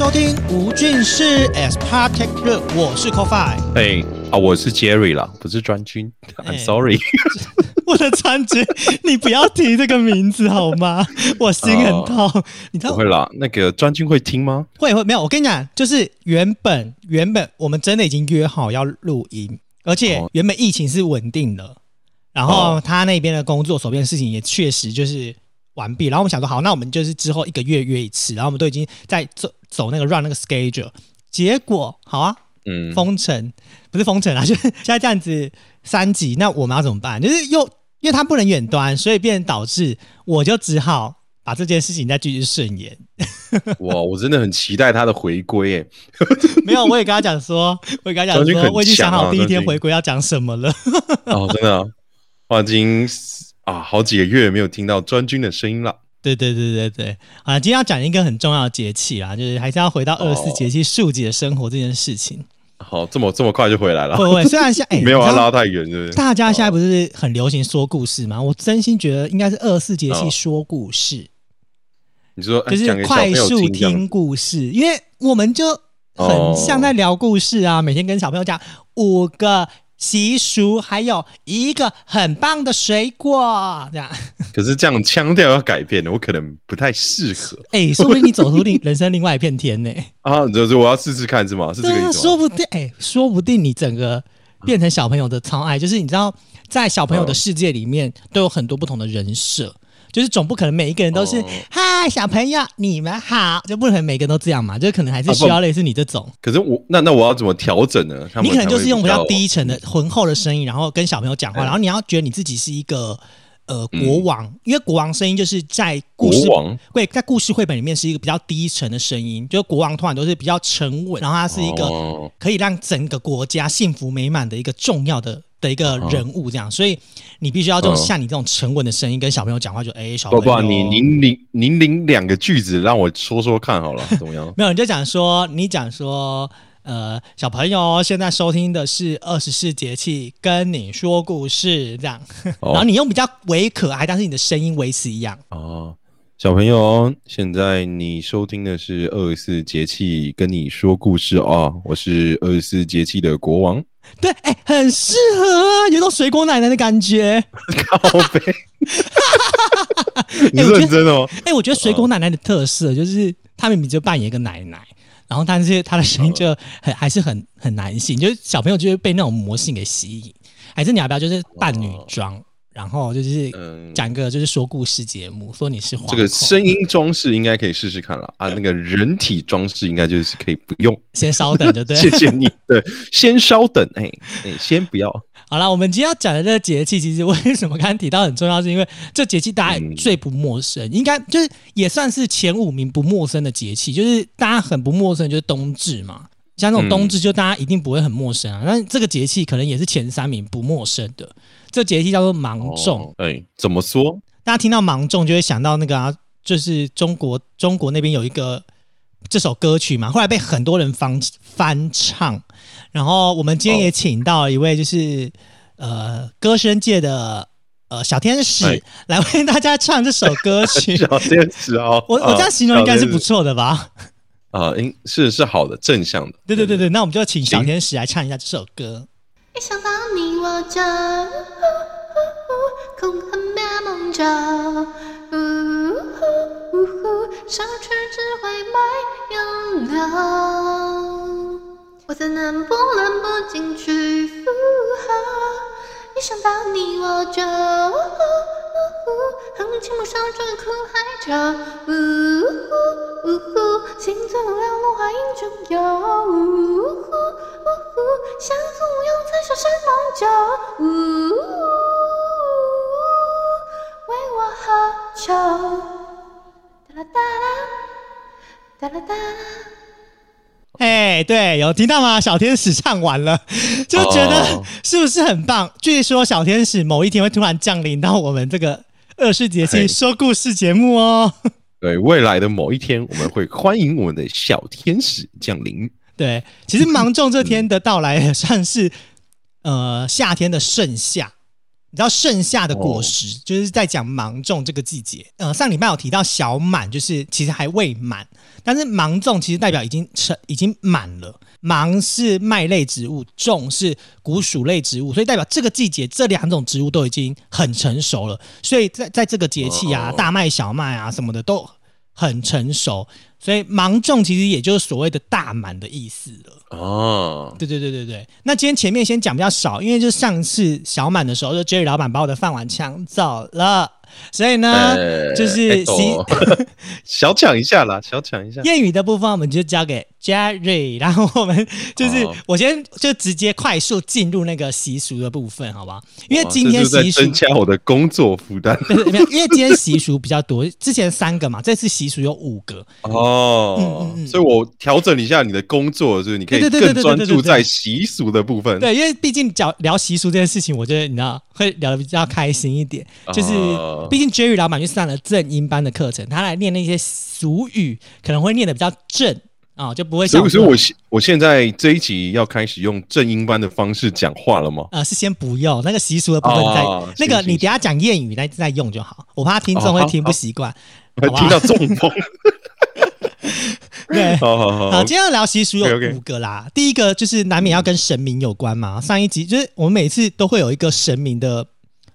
收听吴俊士 as Part Two，我是 CoFi。哎啊，我是 Jerry 啦，不是专军。哎 I'm sorry。我的专军，你不要提这个名字好吗？我心很痛。你知道不会啦，那个专军会听吗？会会没有？我跟你讲，就是原本原本我们真的已经约好要录音，而且哦原本疫情是稳定的，然后哦他那边的工作手边的事情也确实就是完毕，然后我们想说好，那我们就是之后一个月约一次，然后我们都已经在走走那个 run 那个 schedule，结果好啊，嗯，封城不是封城啊，就是现在这样子三级，那我们要怎么办？就是又因为他不能远端，所以变导致我就只好把这件事情再继续顺延。哇，我真的很期待他的回归诶。没有，我也跟他讲说，我也跟他讲说，我已经想好第一天回归要讲什么了。哦，真的啊，我已经啊好几个月没有听到专军的声音了。对对对对对，啊，今天要讲一个很重要的节气啦，就是还是要回到二十四哦节气数节的生活这件事情。好，这么这么快就回来了会，不会？虽然现在、哎没有要你知道拉太远，是不是？大家现在不是很流行说故事吗？我真心觉得应该是二十四节气哦说故事。你说哎就是快速听故事，因为我们就很哦像在聊故事啊，每天跟小朋友讲五个习俗，还有一个很棒的水果，这样。可是这样腔调要改变的，我可能不太适合哎、说不定你走出另人生另外一片天呢、啊。就是我要试试看是吗？是这个意思吗？说不定哎、说不定你整个变成小朋友的超爱，就是你知道，在小朋友的世界里面都有很多不同的人设。就是总不可能每一个人都是哦嗨、小朋友你们好，就不可能每个人都这样嘛，就可能还是需要类似你这种。可是我那那我要怎么调整呢？你可能就是用比较低沉的、浑厚的声音，然后跟小朋友讲话，嗯然后你要觉得你自己是一个呃国王，因为国王声音就是在故事对，在故事绘本里面是一个比较低沉的声音，就是国王通常都是比较沉稳，然后他是一个哦可以让整个国家幸福美满的一个重要的。的一个人物这样，所以你必须要这种嗯像你这种沉稳的声音跟小朋友讲话，就哎、小朋友，不不，你您领您领两个句子让我说说看好了，怎么样？没有，你就讲说，你讲说，呃，小朋友现在收听的是二十四节气，跟你说故事这样，哦。然后你用比较微可爱，但是你的声音维持一样。哦，小朋友，现在你收听的是二十四节气跟你说故事哦，我是二十四节气的国王，对，哎、很适合啊，有种水果奶奶的感觉。靠背，你认真哦？哎、我觉得水果奶奶的特色就是，她明明就扮演一个奶奶，然后但是他的声音就很还是很很男性，就是小朋友就会被那种魔性给吸引。还是你要不要就是扮女装，然后就是嗯讲个就是说故事节目，说你是皇这个声音装饰应该可以试试看了啊，那个人体装饰应该就是可以不用。先稍等，对不对？谢谢你，对，先稍等，哎、哎、先不要，好了，我们今天要讲的这个节气，其实为什么刚刚提到很重要，是因为这节气大家嗯最不陌生，应该就是也算是前五名不陌生的节气，就是大家很不陌生，就是冬至嘛。像这种冬至，就大家一定不会很陌生啊。那、这个节气可能也是前三名不陌生的。这节气叫做芒种，哦哎、怎么说？大家听到芒种就会想到那个啊，就是中国中国那边有一个这首歌曲嘛，后来被很多人翻翻唱。然后我们今天也请到一位就是、呃歌声界的呃小天使、哎来为大家唱这首歌曲。小天使哦，我我这样形容应该是不错错的吧？啊，应是是好的，正向的。对对对对，那我们就请小天使来唱一下这首歌。一想到你我就空恨别梦着，失去只会没有了。我怎能不能不进去附和？一想到你我就哼情不上这苦海着，心醉无聊落花影中游，想簇拥在小山梦酒，为我喝酒。哒啦哒啦，哒啦哒啦。哎，对，有听到吗？小天使唱完了，就觉得哦是不是很棒？据说小天使某一天会突然降临到我们这个二世节气嘿说故事节目哦。对，未来的某一天，我们会欢迎我们的小天使降临。对，其实芒种这天的到来也算是呃夏天的盛夏，你知道盛夏的果实，就是在讲芒种这个季节。呃，上礼拜有提到小满，就是其实还未满，但是芒种其实代表已经成已经满了。芒是麦类植物，种是谷薯类植物，所以代表这个季节这两种植物都已经很成熟了。所以在在这个节气啊，哦大麦、小麦啊什么的都很成熟，所以芒种其实也就是所谓的大满的意思了。哦，对对对对对，那今天前面先讲比较少，因为就上次小满的时候，就 Jerry 老板把我的饭碗抢走了，所以呢，呃就是 小抢一下啦，小抢一下。谚语的部分我们就交给 Jerry，然后我们就是、哦我先就直接快速进入那个习俗的部分，好不好？因为今天习俗增加我的工作负担 对对没有，因为今天习俗比较多，之前三个嘛，这次习俗有五个，哦嗯嗯嗯所以我调整一下你的工作，就是你可以更专注在习俗的部分。对，因为毕竟讲聊习俗这件事情，我觉得你知道会聊得比较开心一点。就是哦毕竟 Jerry 老板去上了正音班的课程，他来念那些俗语，可能会念得比较正啊、就不会像所以，所以我现我现在这一集要开始用正音班的方式讲话了吗？呃是先不用那个习俗的部分再、哦那个你等下讲谚语再再用就好，我怕听众会听不习惯。我还好吧听到中风。对。好好好，好，今天要聊习俗有五个啦。第一个就是难免要跟神明有关嘛。上一集就是我们每次都会有一个神明的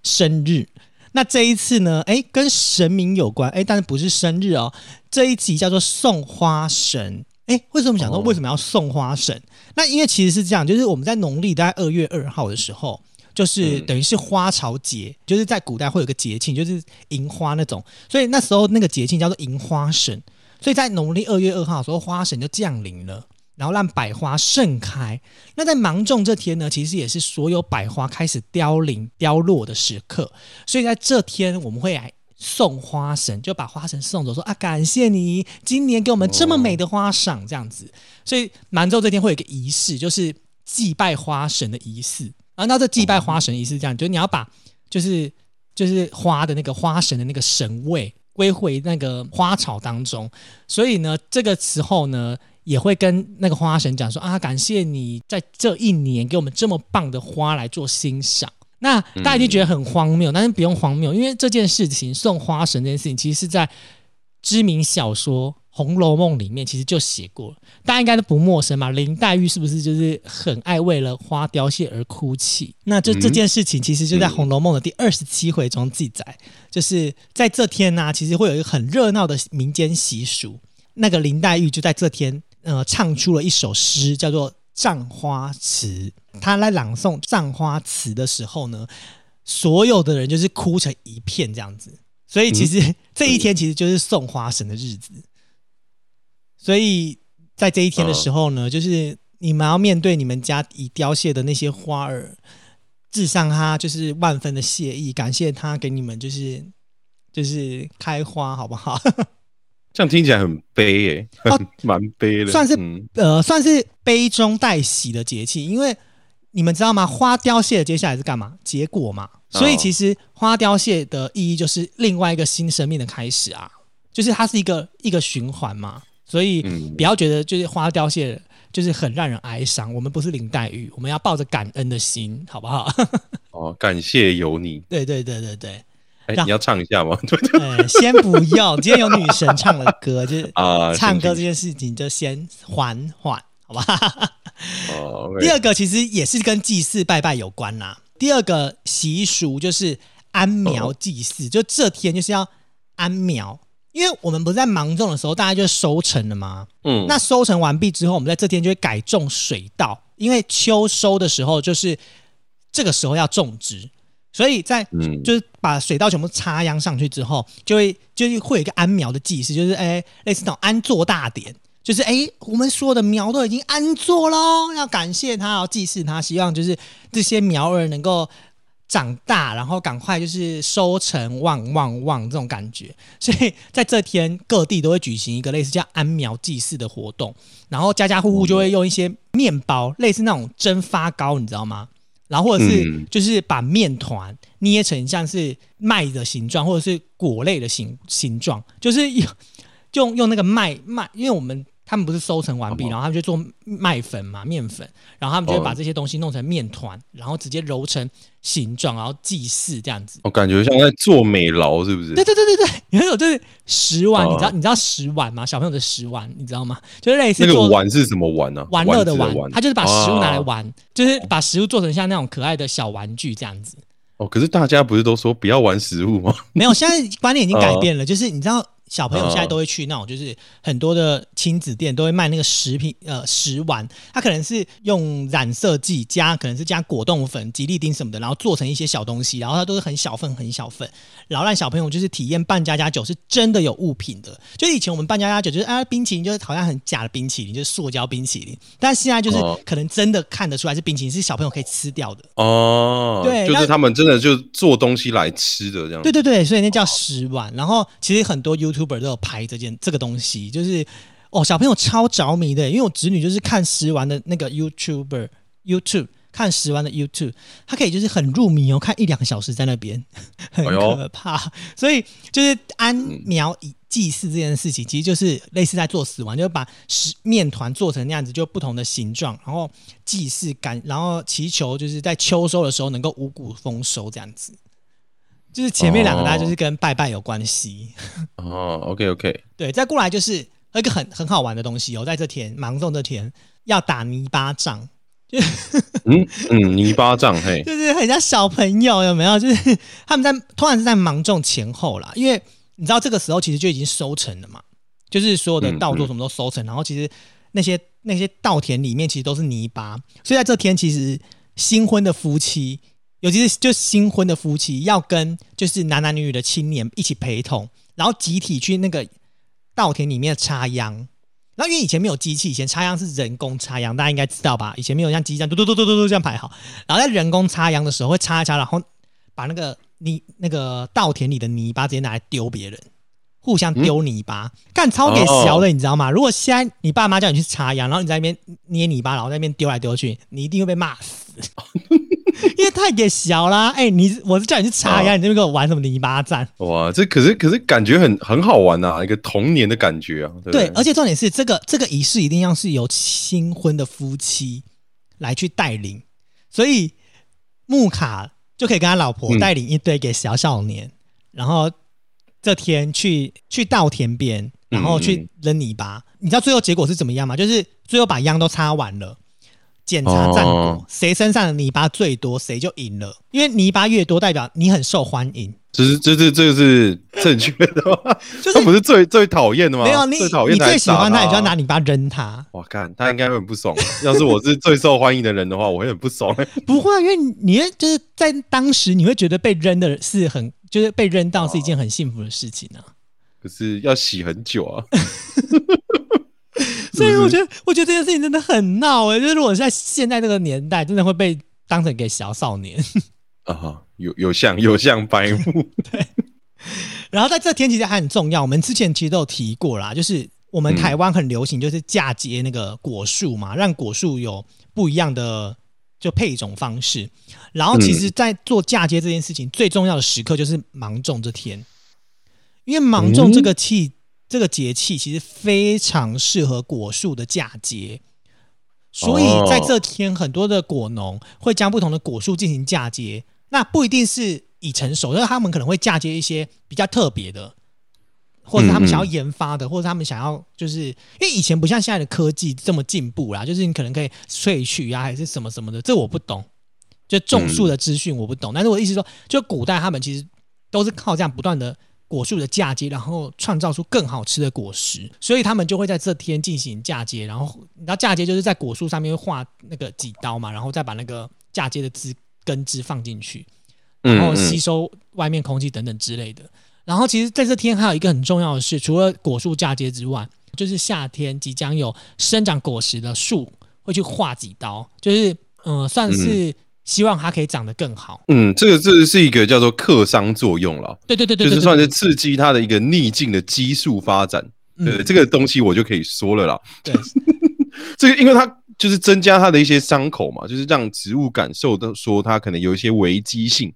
生日，那这一次呢，哎，跟神明有关，哎，但是不是生日哦。这一集叫做送花神。哎，为什么想说哦为什么要送花神？那因为其实是这样，就是我们在农历大概二月二号的时候，就是嗯等于是花朝节，就是在古代会有个节庆，就是迎花那种，所以那时候那个节庆叫做迎花神。所以在农历二月二号的时候，花神就降临了，然后让百花盛开。那在芒种这天呢，其实也是所有百花开始凋零、凋落的时刻。所以在这天，我们会来送花神，就把花神送走，说啊，感谢你今年给我们这么美的花赏，这样子。所以芒种这天会有一个仪式，就是祭拜花神的仪式。啊，那这祭拜花神仪式这样，就你要把就是就是花的那个花神的那个神位归回那个花草当中，所以呢，这个时候呢，也会跟那个花神讲说啊，感谢你在这一年给我们这么棒的花来做欣赏。那大家一定觉得很荒谬，但是不用荒谬，因为这件事情送花神这件事情，其实是在知名小说《红楼梦》里面其实就写过了，大家应该都不陌生嘛。林黛玉是不是就是很爱为了花凋谢而哭泣？那这嗯这件事情其实就在《红楼梦》的第二十七回中记载，就是在这天呢、其实会有一个很热闹的民间习俗。那个林黛玉就在这天，呃，唱出了一首诗，叫做《葬花词》。他来朗诵《葬花词》的时候呢，所有的人就是哭成一片这样子。所以其实、这一天其实就是送花神的日子。所以在这一天的时候呢，就是你们要面对你们家已凋谢的那些花儿，致上他就是万分的谢意，感谢他给你们就是就是开花，好不好？这样听起来很悲耶，哦 蛮悲的，算是嗯呃，算是悲中带喜的节气，因为你们知道吗？花凋谢，接下来是干嘛？结果嘛。所以其实花凋谢的意义就是另外一个新生命的开始啊，就是它是一个一个循环嘛。所以嗯不要觉得就是花凋谢就是很让人哀伤。我们不是林黛玉，我们要抱着感恩的心，好不好？哦，感谢有你。对对对对对。哎，让你要唱一下吗？对先不用，今天有女神唱的歌，就是 啊，唱歌这件事情就先缓缓，好吧？第二个其实也是跟祭祀拜拜有关啦。第二个习俗就是安苗祭祀，就这天就是要安苗，因为我们不是在芒种的时候，大家就收成了吗？嗯，那收成完毕之后，我们在这天就会改种水稻，因为秋收的时候就是这个时候要种植，所以在嗯就是把水稻全部插秧上去之后，就会就是会有一个安苗的祭祀，就是哎类似那种安坐大典，就是哎我们所有的苗都已经安坐喽，要感谢他，要祭祀他，希望就是这些苗儿能够长大，然后赶快就是收成旺旺旺这种感觉。所以在这天各地都会举行一个类似叫安苗祭祀的活动，然后家家户户就会用一些面包，类似那种蒸发糕，你知道吗？然后或者是嗯。就是把面团捏成像是麦的形状，或者是果类的形形状，就是用用用那个麦麦，因为我们他们不是收成完毕，哦然后他们就做麦粉嘛，面粉，然后他们就会哦把这些东西弄成面团，然后直接揉成形状，然后祭祀这样子。我感觉像在做美劳，是不是？对对对对对，还有就是食碗，哦你知道你知道食玩吗？小朋友的食玩，你知道吗？就是类似那个做玩是什么玩呢、啊？玩乐的玩玩，他就是把食物拿来哦玩，就是把食物做成像那种可爱的小玩具这样子。哦，可是大家不是都说不要玩食物吗？没有，现在观念已经哦改变了，就是你知道。小朋友现在都会去那种，就是很多的亲子店都会卖那个食品，呃，食玩，它可能是用染色剂加，可能是加果冻粉、吉利丁什么的，然后做成一些小东西，然后它都是很小份、很小份，然后让小朋友就是体验扮家家酒是真的有物品的。就以前我们扮家家酒就是啊，冰淇淋就是好像很假的冰淇淋，就是塑胶冰淇淋，但现在就是哦可能真的看得出来是冰淇淋，是小朋友可以吃掉的。哦，对就是他们真的就做东西来吃的这样。对对对，所以那叫食玩。然后其实很多 YouTuber 都有拍这件这个东西，就是哦，小朋友超着迷的，因为我侄女就是看食玩的那个 YouTuber YouTube。看食玩的 YouTube，他可以就是很入迷哦，看一两个小时在那边，很可怕。所以就是安苗以祭祀这件事情，其实就是类似在做死亡，就是把食面团做成那样子，就不同的形状，然后祭祀感，然后祈求就是在秋收的时候能够五谷丰收这样子。就是前面两个哦大家就是跟拜拜有关系，哦，OK OK，对，再过来就是有一个很很好玩的东西哦，在这天芒种这天要打泥巴仗，就嗯嗯，泥巴仗，嘿，就是很像小朋友有没有？就是他们在突然是在芒种前后啦，因为你知道这个时候其实就已经收成了嘛，就是所有的稻作什么都收成，然后其实那些那些稻田里面其实都是泥巴，所以在这天其实新婚的夫妻，尤其是就新婚的夫妻要跟就是男男女女的青年一起陪同，然后集体去那个稻田里面插秧。然后因为以前没有机器，以前插秧是人工插秧，大家应该知道吧？以前没有像机器这样嘟嘟嘟嘟嘟嘟这样排好，然后在人工插秧的时候会插一插，然后把那个泥那个稻田里的泥巴直接拿来丢别人，互相丢泥巴，干、超给小的，你知道吗？如果现在你爸妈叫你去插秧，然后你在那边捏泥巴，然后在那边丢来丢去，你一定会被骂死，因为太给小啦！哎、你我是叫你去插秧，你这边跟我玩什么泥巴战？哇，这可是可是感觉很很好玩呐、一个童年的感觉啊，对不对，对？而且重点是这个这个仪式一定要是由新婚的夫妻来去带领，所以木卡就可以跟他老婆嗯带领一堆给小少年，然后这天去去稻田边，然后去扔泥巴。你知道最后结果是怎么样吗？就是最后把秧都插完了。检查战果哦，谁、身上的泥巴最多，谁就赢了。因为泥巴越多，代表你很受欢迎。这是这这这个是正确的吗？就是 不是最最讨厌的吗？没有你最讨，厌你最喜欢他，你就要拿。泥巴扔他。我，看他应该会很不爽。要是我是最受欢迎的人的话，我会很不爽。不会啊，因为你就是在当时你会觉得被扔的是很，就是被扔到是一件很幸福的事情啊。可是要洗很久啊。所以我觉得，我觉得这件事情真的很闹哎、就是如果在现在这个年代，真的会被当成给小少年。啊，有有像有像白目，然后在这天其实还很重要，我们之前其实都有提过啦，就是我们嗯台湾很流行，就是嫁接那个果树嘛，让果树有不一样的就配种方式。然后其实，在做嫁接这件事情，最重要的时刻就是芒种这天，因为芒种这个气、这个节气其实非常适合果树的嫁接。所以在这天，很多的果农会将不同的果树进行嫁接，那不一定是已成熟，因为他们可能会嫁接一些比较特别的，或者他们想要研发的，或者他们想要就是因为以前不像现在的科技这么进步啦，就是你可能可以萃取啊，还是什么什么的，这我不懂。就种树的资讯我不懂，但是我的意思说，就古代他们其实都是靠这样不断的果树的嫁接，然后创造出更好吃的果实，所以他们就会在这天进行嫁接。然后你知道嫁接就是在果树上面会画那个几刀嘛，然后再把那个嫁接的枝根枝放进去，然后吸收外面空气等等之类的。然后其实在这天还有一个很重要的事，除了果树嫁接之外，就是夏天即将有生长果实的树会去划几刀，就是嗯、呃算是希望它可以长得更好。嗯，这个这个是一个叫做克商作用了，对对对对对，就是算是刺激它的一个逆境的激素发展。对，嗯这个东西我就可以说了啦。对 这个因为它就是增加它的一些伤口嘛，就是让植物感受到说它可能有一些危机性，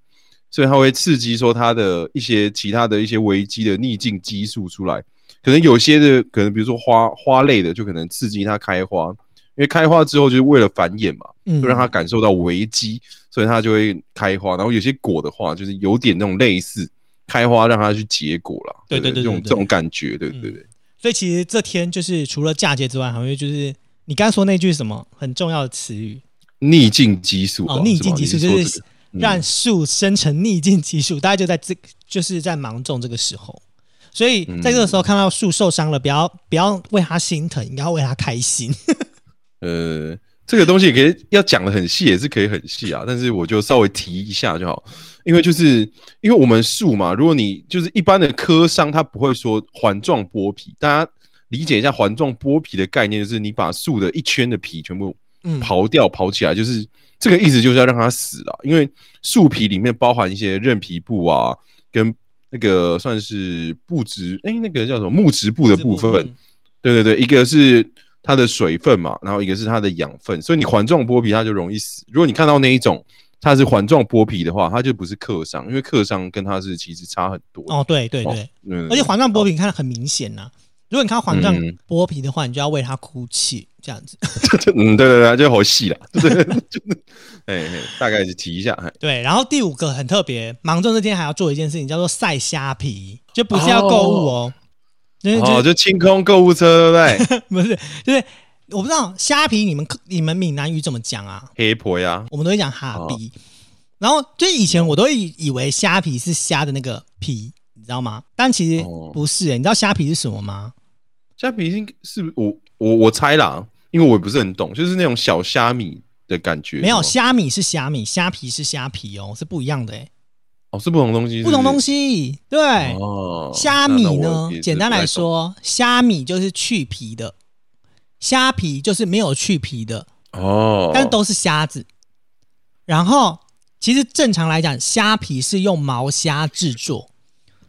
所以它会刺激说它的一些其他的一些危机的逆境激素出来，可能有些的可能比如说花花类的，就可能刺激它开花，因为开花之后就是为了繁衍嘛，嗯。就让它感受到危机，所以它就会开花。然后有些果的话，就是有点那种类似开花，让它去结果啦。对对对这种这种感觉，对对对。所以其实这天就是除了嫁接之外，还会就是你刚刚说那句什么很重要的词语？逆境激素哦，逆境激素就是让树生成逆境激素，大家就在这就是在芒种这个时候。所以在这个时候看到树受伤了，不要不要为它心疼，应该要为它开心。呃，这个东西可以要讲的很细，也是可以很细啊，但是我就稍微提一下就好，因为就是因为我们树嘛，如果你就是一般的科伤，它不会说环状剥皮，大家理解一下环状剥皮的概念，就是你把树的一圈的皮全部嗯，刨掉、刨起来，就是这个意思，就是要让它死了，因为树皮里面包含一些韧皮部啊，跟那个算是布质，哎、那个叫什么木质部的部分，嗯对对对，一个是它的水分嘛，然后一个是它的养分，所以你环状剥皮它就容易死。如果你看到那一种它是环状剥皮的话，它就不是克伤，因为克伤跟它是其实差很多。哦，对对哦对，嗯而且环状剥皮你看得很明显呐、如果你看到环状嗯。剥皮的话，你就要为它哭泣，这样子。嗯，对对对，就好细了，对大概是提一下，哎对，然后第五个很特别，芒种那天还要做一件事情，叫做晒虾皮，就不是要购物哦，就是哦，就清空购物车，对不对？不是就是我不知道虾皮你们你们闽南语怎么讲啊？黑婆呀，我们都会讲哈皮，然后就以前我都以以为虾皮是虾的那个皮，你知道吗？但其实哦不是、欸，你知道虾皮是什么吗？虾皮是是我我我猜啦，因为我也不是很懂，就是那种小虾米的感觉。没有，虾米是虾米，虾皮是虾皮哦，是不一样的哎、哦，是不同东西是不同东西。西。对，哦，虾米呢简单来说，虾米就是去皮的，虾皮就是没有去皮的，哦，但是都是虾子。然后，其实正常来讲，虾皮是用毛虾制作，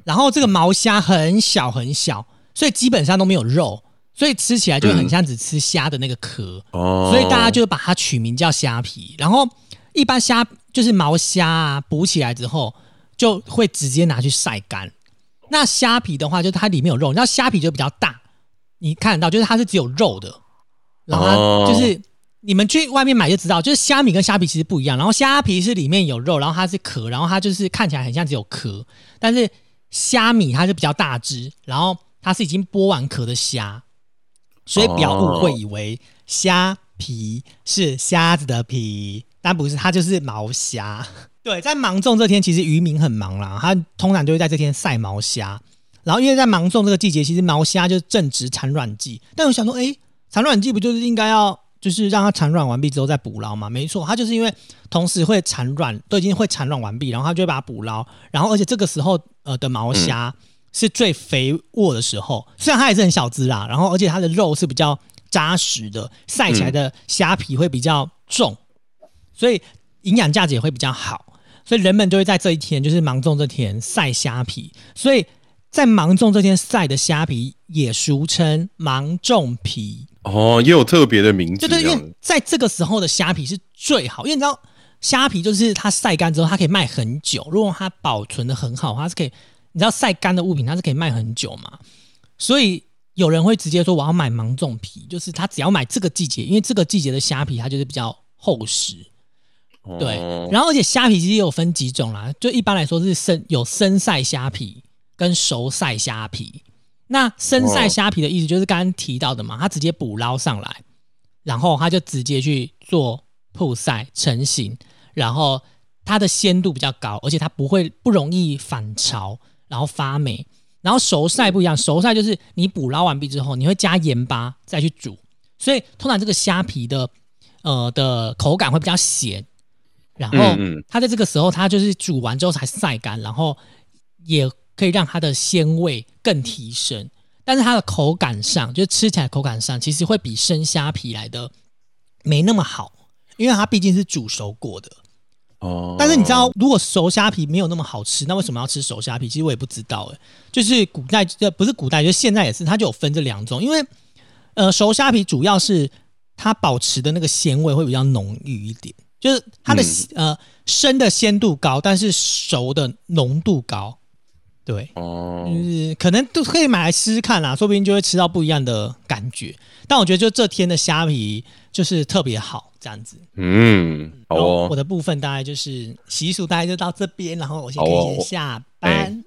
然后这个毛虾很小很小，所以基本上都没有肉，所以吃起来就很像只吃虾的那个壳。哦，所以大家就把它取名叫虾皮。然后一般虾就是毛虾啊，补起来之后就会直接拿去晒干。那虾皮的话，就它里面有肉，你知道虾皮就比较大，你看得到，就是它是只有肉的。然后就是、你们去外面买就知道，就是虾米跟虾皮其实不一样。然后虾皮是里面有肉，然后它是壳，然后它就是看起来很像只有壳，但是虾米它是比较大只，然后它是已经剥完壳的虾，所以不要误会以为虾皮是虾子的皮，但不是，它就是毛虾。对，在芒种这天，其实渔民很忙啦，他通常就会在这天晒毛虾。然后因为在芒种这个季节，其实毛虾就正值产卵季。但我想说，诶，产卵季不就是应该要就是让它产卵完毕之后再捕捞吗？没错，它就是因为同时会产卵，都已经会产卵完毕，然后它就会把它捕捞。然后而且这个时候呃的毛虾是最肥沃的时候，虽然它也是很小只啦，然后而且它的肉是比较扎实的，晒起来的虾皮会比较重，所以营养价值也会比较好。所以人们就会在这一天，就是芒种这天晒虾皮。所以在芒种这天晒的虾皮也俗称芒种皮。哦，也有特别的名字，对对，因为在这个时候的虾皮是最好，因为你知道虾皮就是它晒干之后，它可以卖很久。如果它保存的很好，它是可以，你知道晒干的物品它是可以卖很久嘛。所以有人会直接说我要买芒种皮，就是他只要买这个季节，因为这个季节的虾皮它就是比较厚实。对，哦然后而且虾皮其实也有分几种啦，就一般来说是生有生晒虾皮跟熟晒虾皮。那生晒虾皮的意思就是刚刚提到的嘛，它直接捕捞上来，然后它就直接去做曝晒成型，然后它的鲜度比较高，而且它不会不容易反潮，然后发霉。然后熟晒不一样，熟晒就是你捕捞完毕之后，你会加盐巴再去煮，所以通常这个虾皮的呃的口感会比较咸，然后它在这个时候它就是煮完之后才晒干，然后也可以让它的鲜味更提升，但是它的口感上，就是吃起来口感上，其实会比生虾皮来的没那么好，因为它毕竟是煮熟过的。哦，但是你知道，如果熟虾皮没有那么好吃，那为什么要吃熟虾皮？其实我也不知道，哎，就是古代呃不是古代，就是现在也是，它就有分这两种，因为呃熟虾皮主要是它保持的那个鲜味会比较浓郁一点，就是它的、呃生的鲜度高，但是熟的浓度高。对，哦，就是可能都可以买来试试看啦，说不定就会吃到不一样的感觉。但我觉得就这天的虾皮就是特别好，这样子。嗯，好哦我，的部分大概就是习俗，大概就到这边，然后我先先下哎班。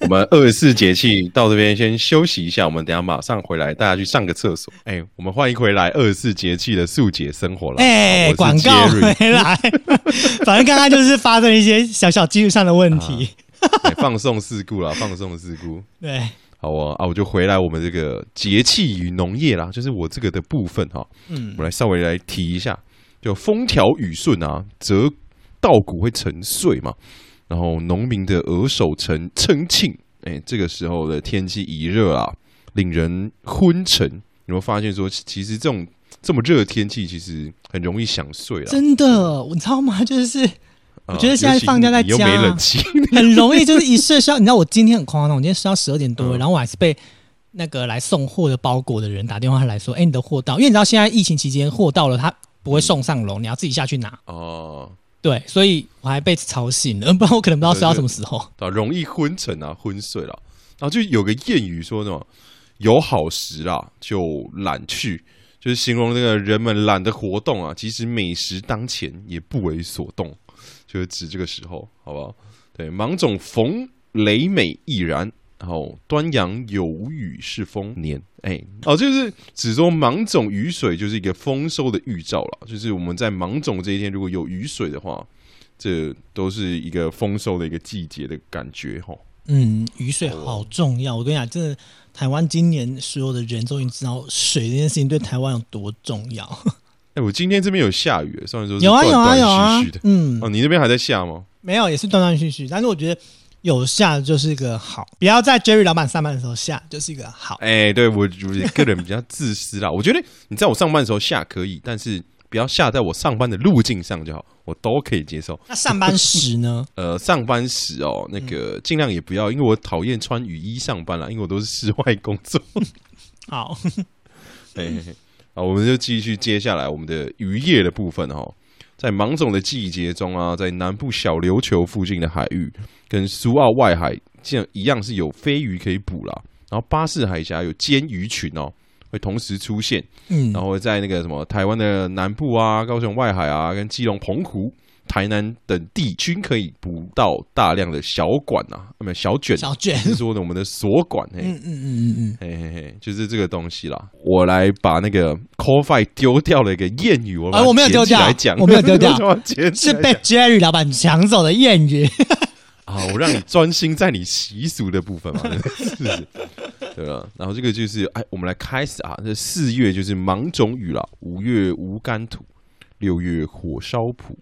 我们二十四节气到这边先休息一下，我们等下马上回来，大家去上个厕所。哎，我们欢迎回来二十四节气的素解生活了。哎、广告回来，反正刚刚就是发生一些小小技术上的问题。哎放送事故啦，放送事故。对，好啊，啊，我就回来我们这个节气与农业啦，就是我这个的部分哈，嗯我们来稍微来提一下，就风调雨顺啊，则稻谷会成穗嘛，然后农民的额首称称庆，哎，这个时候的天气一热啊，令人昏沉。有没有发现说，其实这种这么热的天气，其实很容易想睡啊。真的，你知道吗？就是啊我觉得现在放假在家冷气，很容易，就是一睡睡到，你知道我今天很夸张，我今天睡到十二点多，嗯然后我还是被那个来送货的包裹的人打电话来说，哎、你的货到，因为你知道现在疫情期间货到了，他不会送上楼，你要自己下去拿。哦，对，所以我还被吵醒了，不然我可能不知道睡到什么时候。啊，容易昏沉啊，昏睡了。然后就有个谚语说什么“有好时啦，就懒去”，就是形容那个人们懒得活动啊，即使美食当前也不为所动，就是指这个时候，好不好？对，芒种逢雷美亦然。然后端阳有雨是丰年，哎，哦，就是指说芒种雨水就是一个丰收的预兆了。就是我们在芒种这一天，如果有雨水的话，这都是一个丰收的一个季节的感觉哈。嗯，雨水好重要，我跟你讲，真的，台湾今年所有的人都已经知道水这件事情对台湾有多重要。哎，我今天这边有下雨，虽然说是有啊有啊有啊。嗯哦，，你那边还在下吗？没有，也是断断续续，但是我觉得有下就是一个好，不要在 Jerry 老板上班的时候下，就是一个好。哎，对我我个人比较自私啦，我觉得你在我上班的时候下可以，但是不要下在我上班的路径上就好，我都可以接受。那上班时呢？呃，上班时哦，那个尽量也不要，因为我讨厌穿雨衣上班啦，因为我都是室外工作。好，嘿 嘿嘿，好，我们就继续接下来我们的渔业的部分哦。在芒种的季节中啊，在南部小琉球附近的海域跟苏澳外海，这样一样是有飞鱼可以捕啦。然后巴士海峡有尖鱼群哦，会同时出现。嗯，然后在那个什么台湾的南部啊、高雄外海啊、跟基隆澎湖、台南等地均可以捕到大量的小管啊，没有小卷，小卷，是说的我们的锁管，嘿，嗯嗯嗯嗯嗯，嘿嘿嘿，就是这个东西啦。我来把那个 coffee 丢掉了一个谚语，我把它啊我没有丢掉来讲，我没有丢掉 是被 Jerry 老板抢走的谚语。啊，我让你专心在你习俗的部分嘛，是不是？对吧？然后这个就是，哎，我们来开始啊。这四月就是芒种雨了，五月无干土，六月火烧土。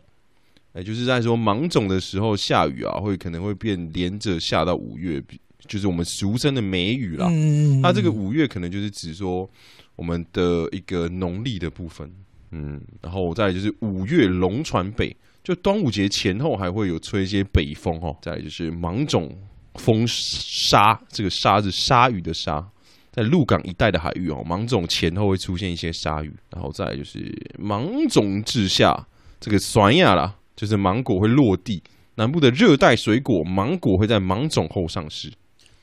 哎，就是在说芒种的时候下雨啊，会可能会变连着下到五月，就是我们俗称的梅雨啦。嗯，它这个五月可能就是指说我们的一个农历的部分，嗯，然后再来就是五月龙船北，就端午节前后还会有吹一些北风哦，再来就是芒种风沙，这个沙是鲨鱼的沙，在鹿港一带的海域哦，芒种前后会出现一些鲨鱼，然后再来就是芒种至下，这个酸亚啦，就是芒果会落地。南部的热带水果芒果会在芒种后上市，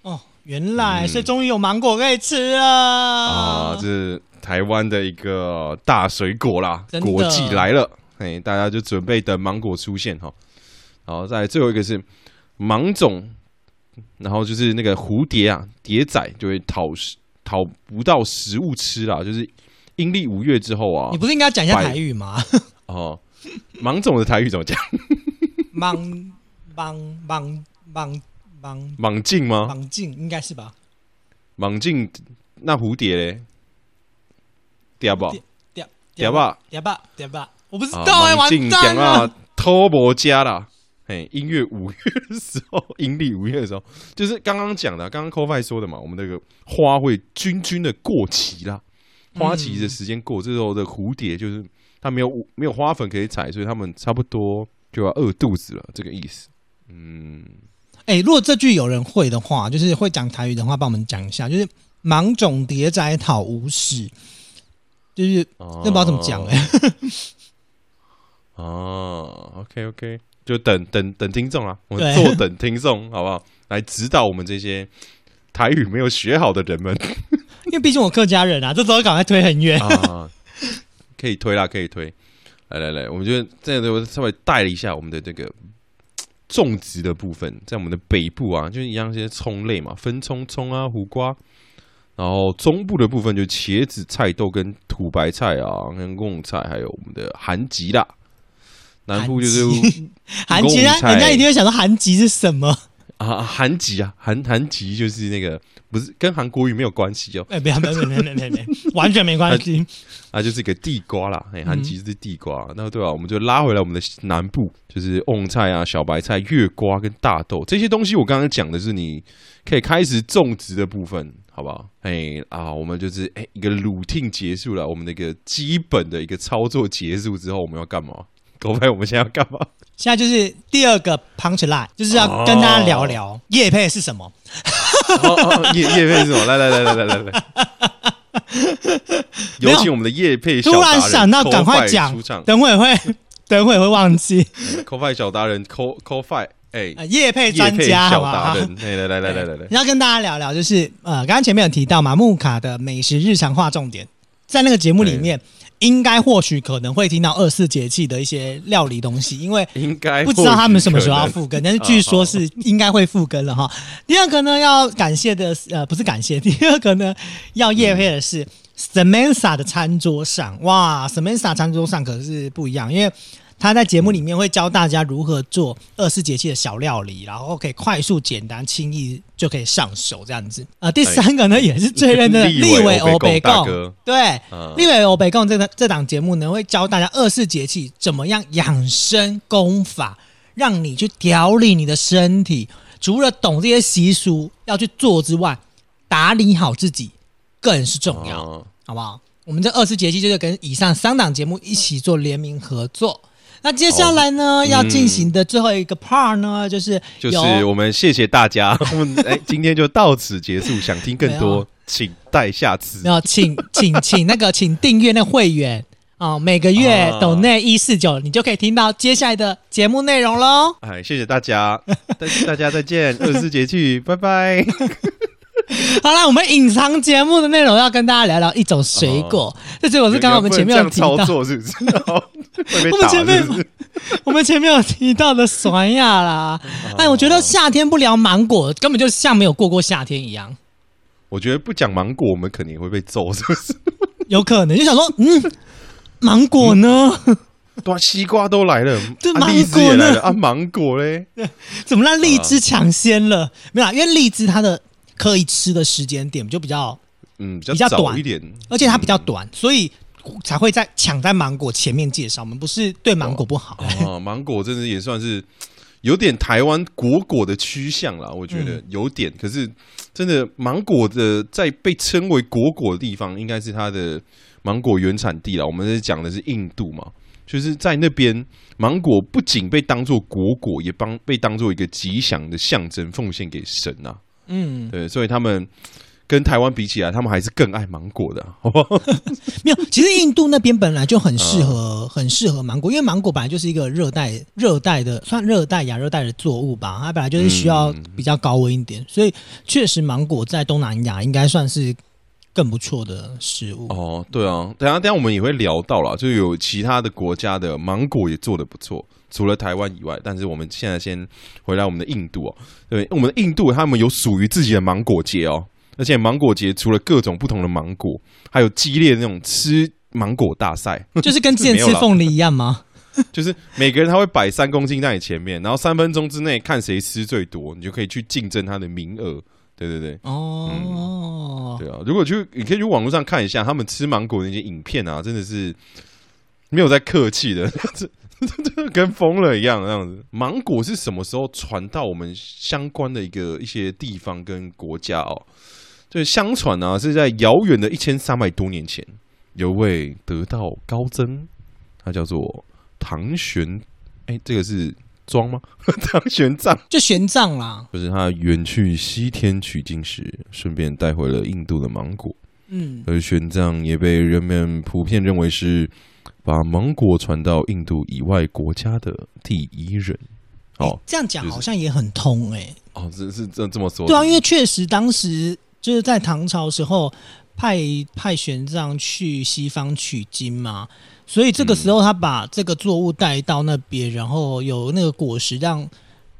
哦，原来，嗯所以终于有芒果可以吃了啊，这是台湾的一个大水果啦，真的果季来了，哎，大家就准备等芒果出现哈。然后再来最后一个是芒种，然后就是那个蝴蝶啊，蝶仔就会讨食讨不到食物吃啦，就是阴历五月之后啊你，不是应该讲一下台语吗？哦，芒种的台语怎么讲？芒芒芒芒芒莽劲吗？芒镜应该是吧？芒镜，那蝴蝶嘞？嗲吧，嗲嗲吧。嗲吧嗲吧，我不知啊，道哎，完猛进蛋了。，偷博家啦。嘿，音乐五月的时候，阴历五月的时候，就是刚刚讲的，刚刚 c o f i 说的嘛，我们那个花会均均的过期啦，花期的时间过，这时候的蝴蝶就是它没有没有花粉可以采，所以他们差不多就要饿肚子了，这个意思。嗯，哎，如果这句有人会的话，就是会讲台语的话，帮我们讲一下，就是“芒种蝶仔讨无屎”，就是哦那不知道怎么讲哎。哦，OK OK，就等等等听众啊，我们坐等听众，好不好？来指导我们这些台语没有学好的人们 因为毕竟我客家人啊，这时候赶快推很远。啊，可以推啦，可以推。来来来，我们就这样子稍微带了一下我们的这个种植的部分，在我们的北部啊，就是一样这些葱类嘛，分葱、葱啊、胡瓜。然后中部的部分就茄子、菜豆跟土白菜啊，跟贡菜，还有我们的韩吉啦。南部就是韩吉，啊，公菜人家一定会想到韩吉是什么？啊，韩籍啊，韩韩籍就是那个不是跟韩国语没有关系哦，哎，没有没有没有没有没有，完全没关系。啊，就是一个地瓜啦，哎，韩籍是地瓜，那对吧、我们就拉回来我们的南部，就是蕹菜啊、小白菜、月瓜跟大豆这些东西。我刚刚讲的是你可以开始种植的部分，好不好？哎啊，我们就是哎一个 routine 结束了，我们的一个基本的一个操作结束之后，我们要干嘛？狗派，我们现在要干嘛？现在就是第二个 punch line，就是要跟大家聊聊叶配是什么。叶叶配是什么？来来来来来来来，有请我们的叶配小突然想到，赶快讲，等会会等会会忘记。c o f i 小达人 Co Co Fi，哎，呃叶配专家，好不好？小达人，哎，来来来来来来，要跟大家聊聊，就是呃，刚刚前面有提到嘛，木卡的美食日常化重点，在那个节目里面，应该或许可能会听到二四节气的一些料理东西，因为应该不知道他们什么时候要复更，但是据说是应该会复更了哈。第二个呢，要感谢的呃不是感谢，第二个呢要叶配的是 Samantha 的餐桌上，哇，Samantha 餐桌上可是不一样，因为。他在节目里面会教大家如何做二十节气的小料理，然后可以快速、简单、轻易就可以上手这样子。呃，第三个呢，也是最认真的立委立委欧北贡哥，对，嗯立委欧北贡这个这档节目呢，会教大家二十节气怎么样养生功法，让你去调理你的身体。除了懂这些习俗要去做之外，打理好自己更是重要，哦好不好？我们这二十节气就是跟以上三档节目一起做联名合作。那接下来呢，哦要进行的最后一个 part 呢，就是就是我们谢谢大家，我们哎今天就到此结束，想听更多，请待下次没。有，请请请那个，请订阅那会员啊、每个月啊抖内一四九，你就可以听到接下来的节目内容喽。哎，谢谢大家，大大家再见，二十四节气，拜拜。好啦，我们隐藏节目的内容要跟大家聊聊一种水果，这水果是刚刚我们前面有提到是不是？我们前面 我们前面有提到的酸亚啦。哦哎，我觉得夏天不聊芒果，根本就像没有过过夏天一样。我觉得不讲芒果，我们肯定会被揍，是不是？有可能就想说，嗯，芒果呢？对啊，西瓜都来了，这芒果呢啊，芒果嘞，怎么让荔啊枝抢先了？没有啦，因为荔枝它的可以吃的时间点就比较嗯，比比较短一点，而且它比较短，所以才会在抢在芒果前面介绍。我们不是对芒果不好，啊，芒果真的也算是有点台湾果果的趋向啦，我觉得嗯有点。可是真的芒果的在被称为果果的地方，应该是它的芒果原产地啦。我们在讲的是印度嘛，就是在那边芒果不仅被当做果果，也帮被当做一个吉祥的象征，奉献给神啊。嗯，对，所以他们。跟台湾比起来，他们还是更爱芒果的，好不好？没有。其实印度那边本来就很适嗯合，很适合芒果，因为芒果本来就是一个热带、热带的，算热带亚热带的作物吧。它本来就是需要嗯比较高温一点，所以确实芒果在东南亚应该算是更不错的食物。哦，对啊，等下等下我们也会聊到啦，就有其他的国家的芒果也做的不错，除了台湾以外，但是我们现在先回来我们的印度哦，对，我们的印度他们有属于自己的芒果节哦，而且芒果节除了各种不同的芒果，还有激烈的那种吃芒果大赛，就是跟吃凤梨一样吗？就是每个人他会摆三公斤在你前面，然后三分钟之内看谁吃最多，你就可以去竞争他的名额。对对对，哦，对啊，如果去，你可以去网络上看一下他们吃芒果的那些影片啊，真的是没有在客气的，跟疯了一样那样子。芒果是什么时候传到我们相关的一个一些地方跟国家哦？就是相传啊，是在遥远的一千三百多年前，有一位得道高僧，他叫做唐玄，哎，这个是装吗？唐玄奘。就玄奘啦。就是他远去西天取经时，顺便带回了印度的芒果，嗯，而玄奘也被人们普遍认为是把芒果传到印度以外国家的第一人。哦这样讲好像也很通哎、哦，这是这这么说，对啊，因为确实当时就是在唐朝时候派派玄奘去西方取经嘛，所以这个时候他把这个作物带到那边，然后有那个果实让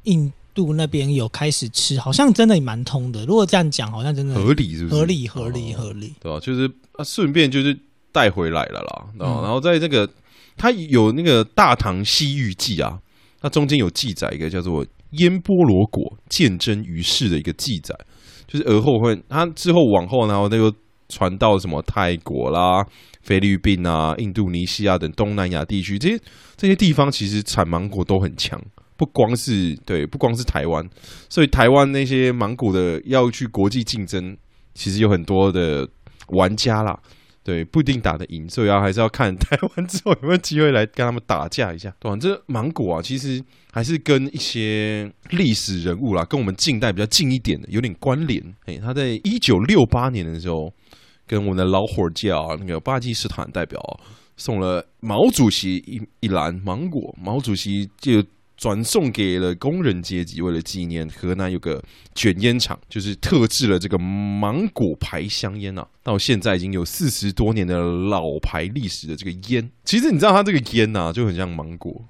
印度那边有开始吃，好像真的也蛮通的。如果这样讲，好像真的合理是不是？合理合理哦合理。对啊、就是啊，顺便就是带回来了啦。然后，嗯然后在这个它有那个《大唐西域记》啊，它中间有记载一个叫做烟波罗果见真于世的一个记载，就是而后会它之后往后，然后那个传到什么泰国啦、菲律宾啊、印度尼西亚等东南亚地区，这些这些地方其实产芒果都很强。不光是对，不光是台湾，所以台湾那些芒果的要去国际竞争，其实有很多的玩家啦，对，不一定打得赢，所以要还是要看 台湾之后有没有机会来跟他们打架一下。对吧、这芒果啊，其实还是跟一些历史人物啦，跟我们近代比较近一点的有点关联。诶，他在一九六八年的时候，跟我们的老伙计啊，那个巴基斯坦代表、送了毛主席一一篮芒果，毛主席就。转送给了工人阶级，为了纪念河南有个卷烟厂，就是特制了这个芒果牌香烟啊，到现在已经有四十多年的老牌历史的这个烟。其实你知道它这个烟呐、就很像芒果，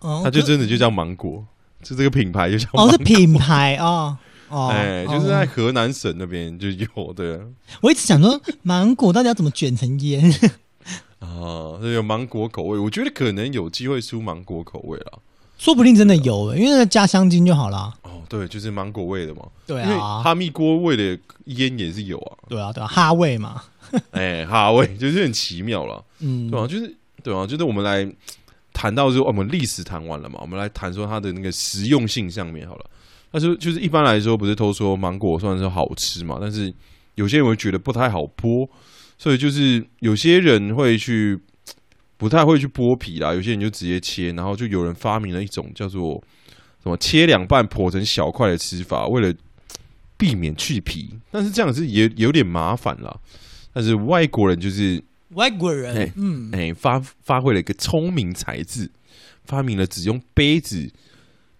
哦它就真的就叫芒果，就这个品牌就叫哦芒是品牌哦哦，哎，就是在哦河南省那边就有的我一直想说芒果到底要怎么卷成烟？啊，这有芒果口味，我觉得可能有机会出芒果口味了。说不定真的有、欸，因为那个加香精就好啦。哦，对，就是芒果味的嘛。对啊，哈密锅味的烟也是有啊。对啊，对啊，哈味嘛，哎，哈味就是很奇妙了，嗯，对啊，就是对啊，就是我们来谈到说，哦我们历史谈完了嘛，我们来谈说它的那个实用性上面好了。但是就是一般来说，不是都说芒果算是好吃嘛，但是有些人会觉得不太好剥，所以就是有些人会去不太会去剥皮啦，有些人就直接切，然后就有人发明了一种叫做什么切两半剖成小块的吃法，为了避免去皮，但是这样是也有点麻烦啦。但是外国人就是外国人哎，嗯，哎、发发挥了一个聪明才智，发明了只用杯子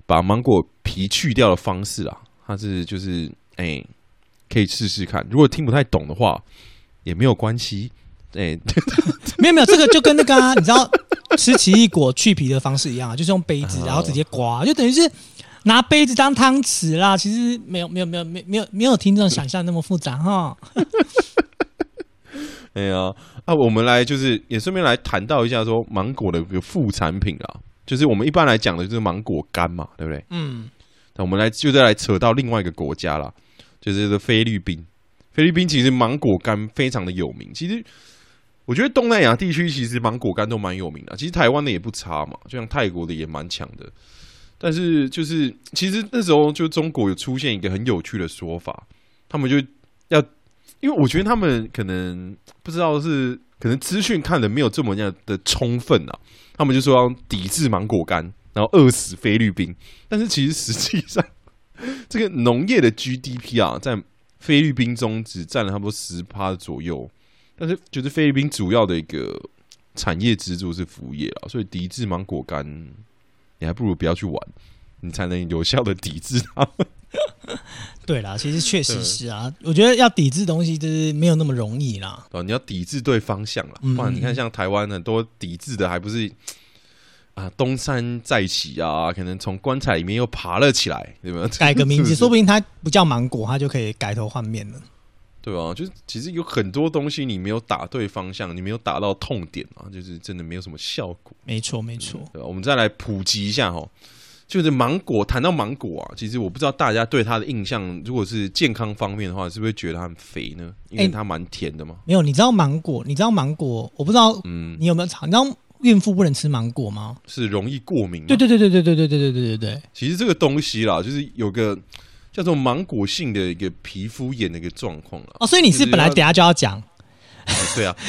把芒果皮去掉的方式啦。它是就是哎、可以试试看。如果听不太懂的话，也没有关系。哎、没有没有，这个就跟那个、啊、你知道吃奇异果去皮的方式一样啊，就是用杯子，哦然后直接刮，就等于是拿杯子当汤匙啦。其实没有没有没有没有没有没有听众想象那么复杂哈。哎呀，啊，我们来就是也顺便来谈到一下说芒果的一个副产品啊，就是我们一般来讲的就是芒果干嘛，对不对？嗯，那我们来就再来扯到另外一个国家啦，就是这菲律宾。菲律宾其实芒果干非常的有名，其实我觉得东南亚地区其实芒果干都蛮有名的，其实台湾的也不差嘛，就像泰国的也蛮强的。但是就是其实那时候就中国有出现一个很有趣的说法，他们就要，因为我觉得他们可能不知道是可能资讯看的没有这么样的充分啊，他们就说要抵制芒果干，然后饿死菲律宾。但是其实实际上，这个农业的 GDP 啊，在菲律宾中只占了差不多十趴左右，但是就是菲律宾主要的一个产业支柱是服务业啊，所以抵制芒果干，你还不如不要去玩，你才能有效的抵制它。对啦，其实确实是啊，我觉得要抵制东西就是没有那么容易啦。哦，你要抵制对方向了，嗯不然你看像台湾很多抵制的还不是啊东山再起啊，可能从棺材里面又爬了起来，对吧？改个名字，是不是说不定它不叫芒果，它就可以改头换面了。对啊，就是其实有很多东西你没有打对方向，你没有打到痛点啊，就是真的没有什么效果，没错，没错。对吧？我们再来普及一下哈，就是芒果，谈到芒果啊，其实我不知道大家对它的印象，如果是健康方面的话，是不是觉得它很肥呢？因为哎它蛮甜的嘛。没有，你知道芒果？你知道芒果？我不知道嗯，你有没有尝？你知道孕妇不能吃芒果吗？是容易过敏嘛。对对对对对对对对对对对对。其实这个东西啦，就是有个叫做芒果性的一个皮肤炎的一个状况了。哦，所以你是本来等下就要讲。对啊，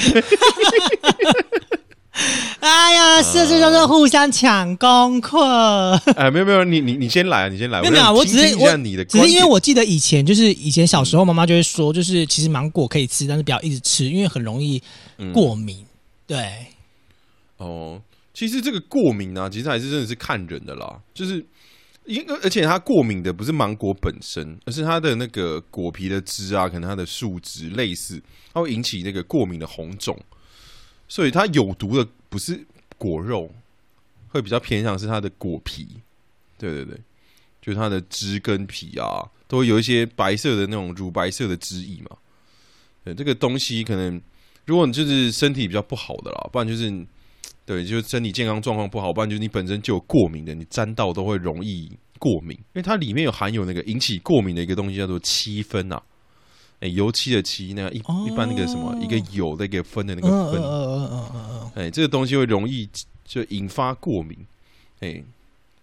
哎呀，是这就是互相抢功课。哎，没有没有，你你你先来啊，你先来。没有没有啊，我只是我你的，只是因为我记得以前就是以前小时候妈妈就会说，就是其实芒果可以吃，但是不要一直吃，因为很容易嗯过敏。对，哦，其实这个过敏啊，其实还是真的是看人的啦。就是因而且它过敏的不是芒果本身，而是它的那个果皮的汁啊，可能它的树脂类似，它会引起那个过敏的红肿。所以它有毒的不是果肉，会比较偏向是它的果皮。对对对，就是它的汁跟皮啊，都会有一些白色的那种乳白色的汁液嘛。对，这个东西可能如果你就是身体比较不好的啦，不然就是对，就是身体健康状况不好，不然就是你本身就有过敏的，你沾到都会容易过敏，因为它里面有含有那个引起过敏的一个东西叫做漆酚啊。哎，油漆的漆，那一一般那个什么，一个有那个酚的那个分，嗯嗯嗯嗯嗯。哎，这个东西会容易就引发过敏，哎，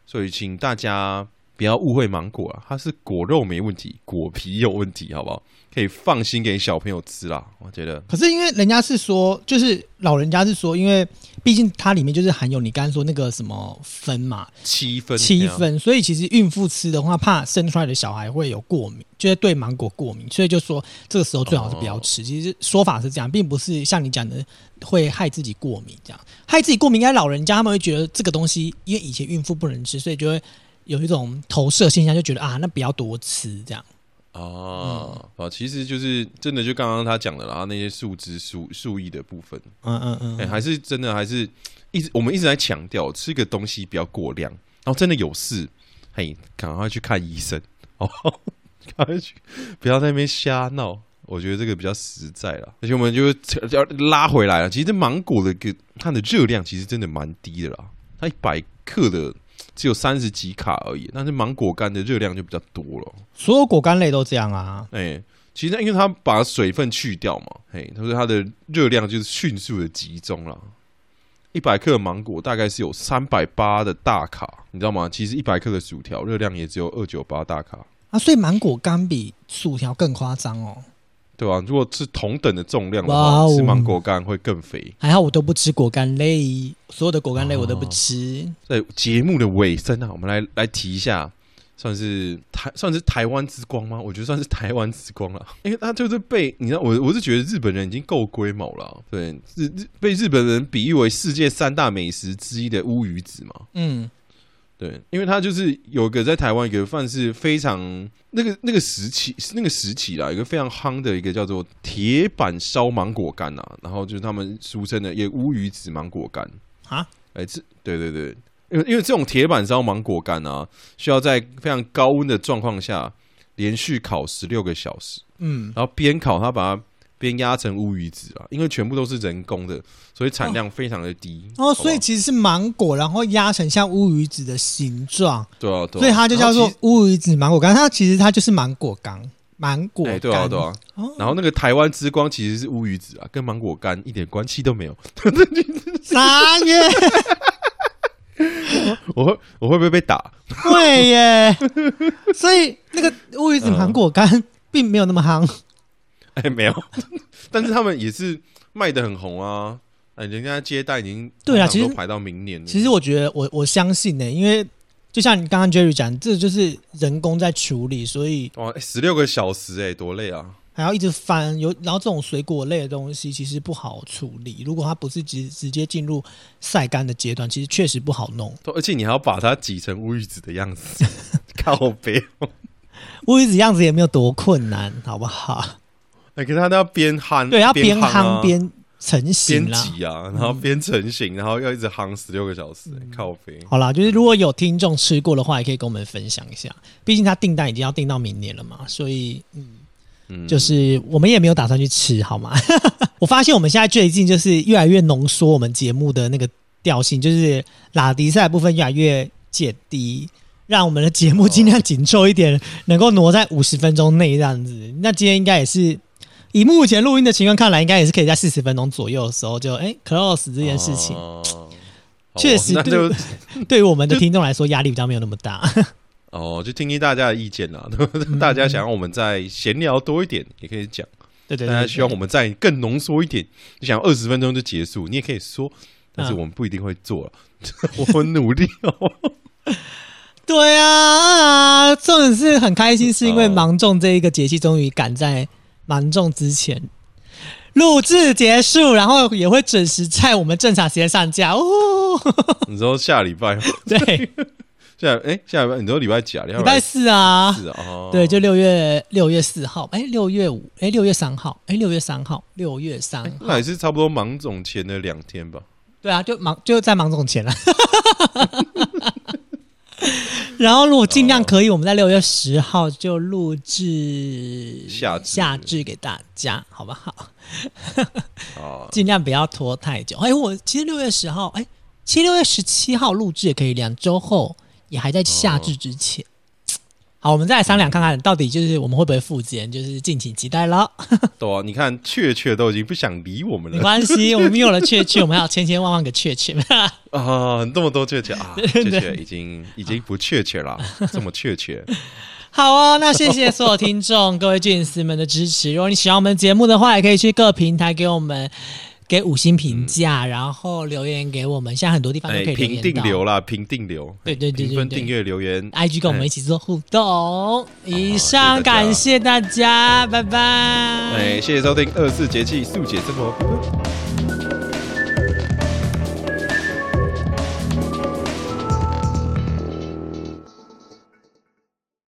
所以请大家不要误会芒果啊，它是果肉没问题，果皮有问题，好不好？可以放心给小朋友吃啦，我觉得。可是因为人家是说，就是老人家是说，因为毕竟它里面就是含有你刚刚说那个什么酚嘛，七分七，分，所以其实孕妇吃的话，怕生出来的小孩会有过敏，就是对芒果过敏，所以就说这个时候最好是不要吃。其实说法是这样，并不是像你讲的会害自己过敏这样，害自己过敏，应该老人家他们会觉得这个东西，因为以前孕妇不能吃，所以就会有一种投射现象，就觉得啊，那不要多吃这样。哦，啊，其实就是真的，就刚刚他讲的啦，那些树枝、树树叶的部分，嗯嗯嗯，哎、还是真的，还是一直我们一直在强调，吃个东西不要过量，然后真的有事，嘿，赶快去看医生 哦，赶快去，不要在那边瞎闹。我觉得这个比较实在了，而且我们就要拉回来了。其实芒果的个它的热量其实真的蛮低的啦，它一百克的只有三十几卡而已，但是芒果干的热量就比较多了。所有果干类都这样啊。哎、其实因为它把水分去掉嘛，嘿，所以它的热量就是迅速的集中了。一百克的芒果大概是有三百八的大卡，你知道吗？其实一百克的薯条热量也只有二九八大卡，啊，所以芒果干比薯条更夸张哦。对啊、如果是同等的重量的哇话，哦吃芒果干会更肥。还好我都不吃果干类，所有的果干类我都不吃。在节目的尾声啊，我们来来提一下，算是台算是台湾之光吗？我觉得算是台湾之光了，因为他就是被你知道，我我是觉得日本人已经够龟毛了啊，对日日被日本人比喻为世界三大美食之一的乌鱼子嘛，嗯，对，因为他就是有个在台湾有个算是非常那个那个时期那个时期啦，有一个非常夯的一个叫做铁板烧芒果干啊，然后就是他们俗称的也乌鱼子芒果干。啊，哎，这对对对，因为因为这种铁板烧芒果干啊，需要在非常高温的状况下连续烤十六个小时，嗯，然后边烤它把它边压成乌鱼子啊，因为全部都是人工的，所以产量非常的低。哦，所以其实是芒果，然后压成像乌鱼子的形状，对啊，对啊所以它就叫做乌鱼子芒果干。它其实它就是芒果干，芒果哎，干。对啊，对啊。哦然后那个台湾之光其实是乌鱼子啊，跟芒果干一点关系都没有。啥耶？我会我会不会被打？会耶。所以那个乌鱼子芒果干并没有那么夯。哎，没有，但是他们也是卖的很红啊。哎，人家接待已经对啊其实排到明年了。其实我觉得我我相信呢、因为就像你刚刚 Jerry 讲，这就是人工在处理，所以哇，十六个小时哎、多累啊！还要一直翻。有然后这种水果类的东西其实不好处理，如果它不是直直接进入晒干的阶段，其实确实不好弄。而且你还要把它挤成乌鱼子的样子，靠背。乌鱼子样子也没有多困难，好不好？哎，可是他都要边夯，对，要边夯边成型边啦。挤啊，然后边成型，然后要一直夯十六个小时、嗯靠飞。好啦，就是如果有听众吃过的话，也可以跟我们分享一下。毕竟他订单已经要订到明年了嘛，所以嗯，就是我们也没有打算去吃，好吗？我发现我们现在最近就是越来越浓缩我们节目的那个调性，就是拉迪赛部分越来越减低，让我们的节目尽量紧凑一点，能够挪在五十分钟内这样子。那今天应该也是。以目前录音的情况看来，应该也是可以在四十分钟左右的时候就哎 close 这件事情。哦确实那就对于我们的听众来说，压力比较没有那么大。哦，就听听大家的意见啦。大家想要我们再闲聊多一点，也可以讲。对对对对大家希望我们再更浓缩一点，你想二十分钟就结束，你也可以说，但是嗯我们不一定会做了。我很努力哦。对啊，啊 重点是很开心，是因为哦芒种这一个节气终于赶在芒种之前。录制结束，然后也会准时在我们正常时间上架。哦。你说下礼拜 对，下哎，下礼拜你说礼拜几啊？礼拜四啊，是啊，哦，对，就六月六月四号，哎，六月五，哎，六月三号，哎，六月三号，六月三号，那也是差不多芒种前的两天吧。对啊，就芒就在芒种前了。然后，如果尽量可以，我们在六月十号就录制夏夏至给大家，好不好？啊，尽量不要拖太久。哎，我其实六月十号，哎，其实六月十七号录制也可以，两周后也还在夏至之前。好，我们再来商量看看到底就是我们会不会复检，就是敬请期待了。对啊，你看雀雀都已经不想理我们了，没关系，我们有了雀雀，我们还有千千万万个雀雀。啊，那么多雀雀啊，雀雀已经已经不雀雀了，这么雀雀。好哦，那谢谢所有听众各位俊丝们的支持。如果你喜欢我们节目的话，也可以去各平台给我们。给五星评价，然后留言给我们。现在很多地方都可以评定流啦，评定流。对对对评分、订阅、留言，IG 跟我们一起做互动。以上感谢大家，拜拜。哎，谢谢收听二四节气速解生活。